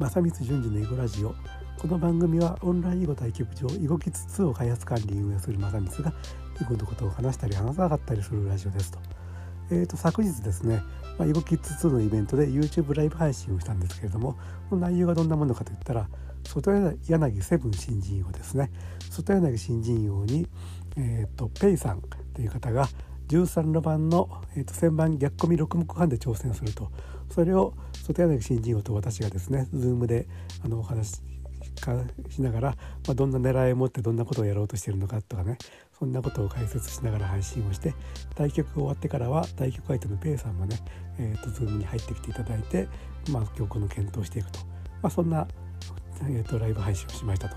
正光淳二の囲碁ラジオ。この番組はオンライン囲碁対局場囲碁キッズ2を開発管理運営する正光が囲碁のことを話したり話さなかったりするラジオですと。えーと、昨日ですね、まあ、囲碁キッズ2のイベントで YouTube ライブ配信をしたんですけれどもこの内容がどんなものかといったら外柳セブン新人王ですね。外柳新人王に、えーと、ペイさんという方が13路盤の、えーと、旋盤逆込み6目半で挑戦すると。それを外柳新人王と私がですね Zoom であのお話しながら、まあ、どんな狙いを持ってどんなことをやろうとしてるのかとかねそんなことを解説しながら配信をして対局が終わってからは対局相手のペイさんもね、えーと、Zoom に入ってきていただいて、まあ、今日この検討していくと、まあ、そんな、えーとライブ配信をしましたと。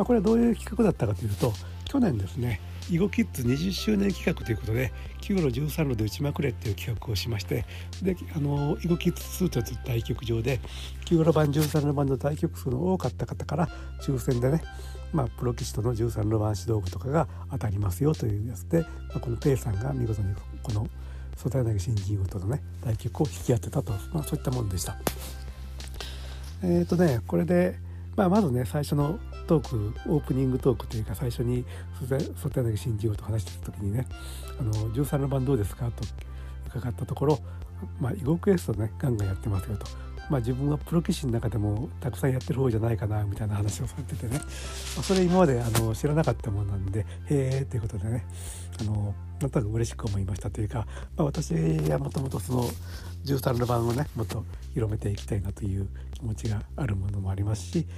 ま、これはどういう企画だったかというと去年ですね囲碁キッズ20周年企画ということで9路13路で打ちまくれっていう企画をしましてであの囲碁キッズ2という対局場で9路盤13路盤の対局数の多かった方から抽選でねまあ、プロ棋士との13路盤指導部とかが当たりますよというやつで、まあ、このペイさんが見事にこの曽田柳新人王とのね対局を引き当てたと、まあ、そういったものでした。えっ、ー、とねこれで、まあ、まずね最初のトークオープニングトークというか最初に外柳新人王と話してた時にね「あの13の番どうですか?」と伺ったところ「まあ、囲碁クエストねガンガンやってますよ」と。まあ、自分はプロ棋士の中でもたくさんやってる方じゃないかなみたいな話をされててね、それ今まであの知らなかったものなんでへえということでねあのなんとなく嬉しく思いましたというか、まあ、私はもともとその13の番をねもっと広めていきたいなという気持ちがあるものもありますし、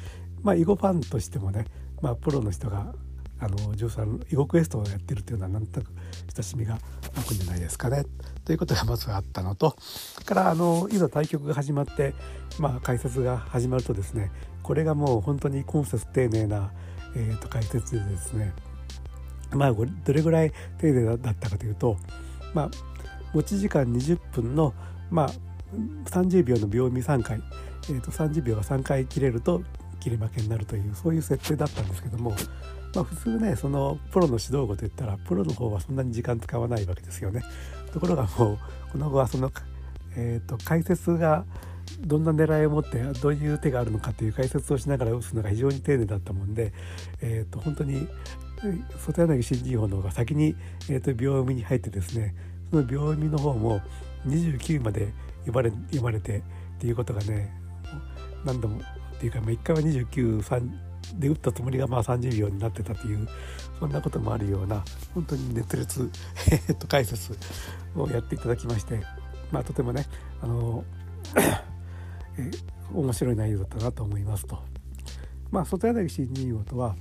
まあ、囲碁ファンとしてもね、まあ、プロの人があの13囲碁クエストをやってるというのはなんとなく親しみが湧くんじゃないですかね。ということがまずあったのとからあのいざ対局が始まって、まあ、解説が始まるとですねこれがもう本当に今節丁寧な、えー、と解説でですねまあどれぐらい丁寧だったかというとまあ持ち時間20分のまあ30秒の秒見3回、えー、と30秒が3回切れると切り負けになるというそういう設定だったんですけども、まあ、普通ねそのプロの指導語といったらプロの方はそんなに時間使わないわけですよね。ところがもうこの後はその、えーと、解説がどんな狙いを持ってどういう手があるのかという解説をしながら打つのが非常に丁寧だったもんで、えーと、本当に外柳新人王の方が先に、えーと、秒読みに入ってですねその秒読みの方も29まで読まれ読まれてっていうことがね何度もっていうか、まあ、1回は293で打ったつもりがまあ30秒になってたというそんなこともあるような本当に熱烈、と、解説をやっていただきまして、まあ、とてもねあの え面白い内容だったなと思いますと。まあ、外柳新人王とは、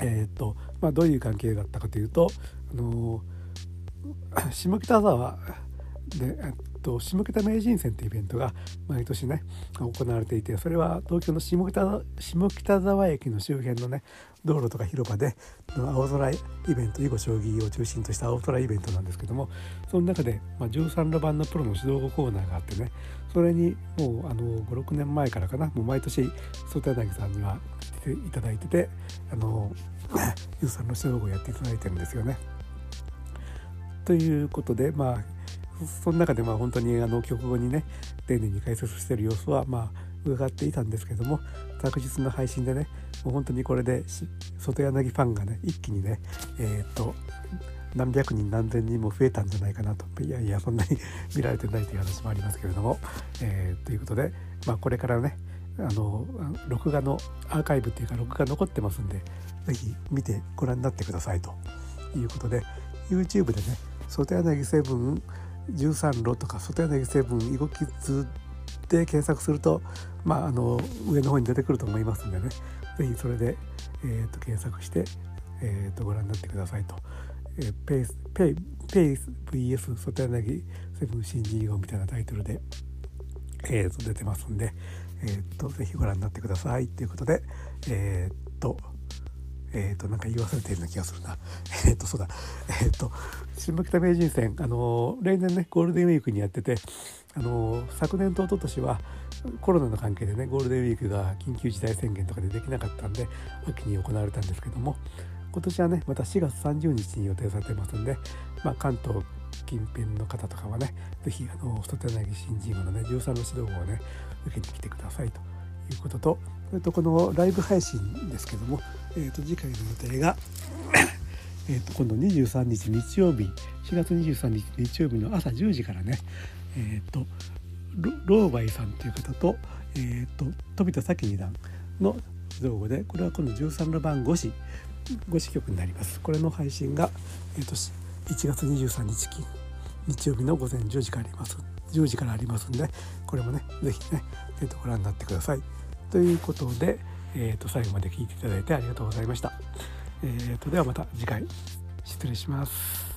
えー、っとまあ、どういう関係だったかというと、あの 下北沢でと下北名人戦というイベントが毎年ね行われていてそれは東京の下北下北沢駅の周辺のね道路とか広場で青空イベント囲碁将棋を中心とした青空イベントなんですけどもその中で、まあ、13路盤のプロの指導語コーナーがあってねそれにもうあの56年前からかなもう毎年外柳さんには来ていただいててあの 13の指導語をやっていただいてるんですよね。ということでまあその中でまあ本当にあの曲後にね丁寧に解説してる様子はまあ伺っていたんですけども昨日の配信でねもう本当にこれで外柳ファンがね一気にねえー、っと何百人何千人も増えたんじゃないかなと。いやいやそんなに 見られてないという話もありますけれども、えー、ということで、まあ、これからねあの録画のアーカイブっていうか録画残ってますんで是非見てご覧になってくださいということで YouTube でね「外柳セブン13路とか外柳セブン囲碁キッズで検索すると、まあ、あの上の方に出てくると思いますんでね是非それで、えーと、検索して、えーと、ご覧になってくださいと。えー、ペイスペイペイス VS 外柳セブン新人囲碁みたいなタイトルで、えー、と出てますんで、えーと、ぜひご覧になってくださいということでえっ、とえっ、ー、となんか言い忘れてるような気がするな。えっ、とそうだ。えっ、ー、と下北名人戦あの例年ねゴールデンウィークにやっててあの昨年と一昨年はコロナの関係でねゴールデンウィークが緊急事態宣言とかでできなかったんで秋に行われたんですけども今年はねまた4月30日に予定されてますんで、まあ、関東近辺の方とかはね是非あの外柳新人王のね13の指導をね受けに来てくださいということとそれとこのライブ配信ですけども、えー、と次回の予定が えと今度23日日曜日4月23日日曜日の朝10時からねえっ、ー、とローバイさんという方と,、えーと、飛田咲二段の造語でこれは今度13の番5子5子曲になります。これの配信が、えーと、1月23日日曜日の午前10時からあります10時からありますんでこれもね是非ね、えーと、ご覧になってください。ということで、えー、と最後まで聞いていただいてありがとうございました、えー、とではまた次回。失礼します。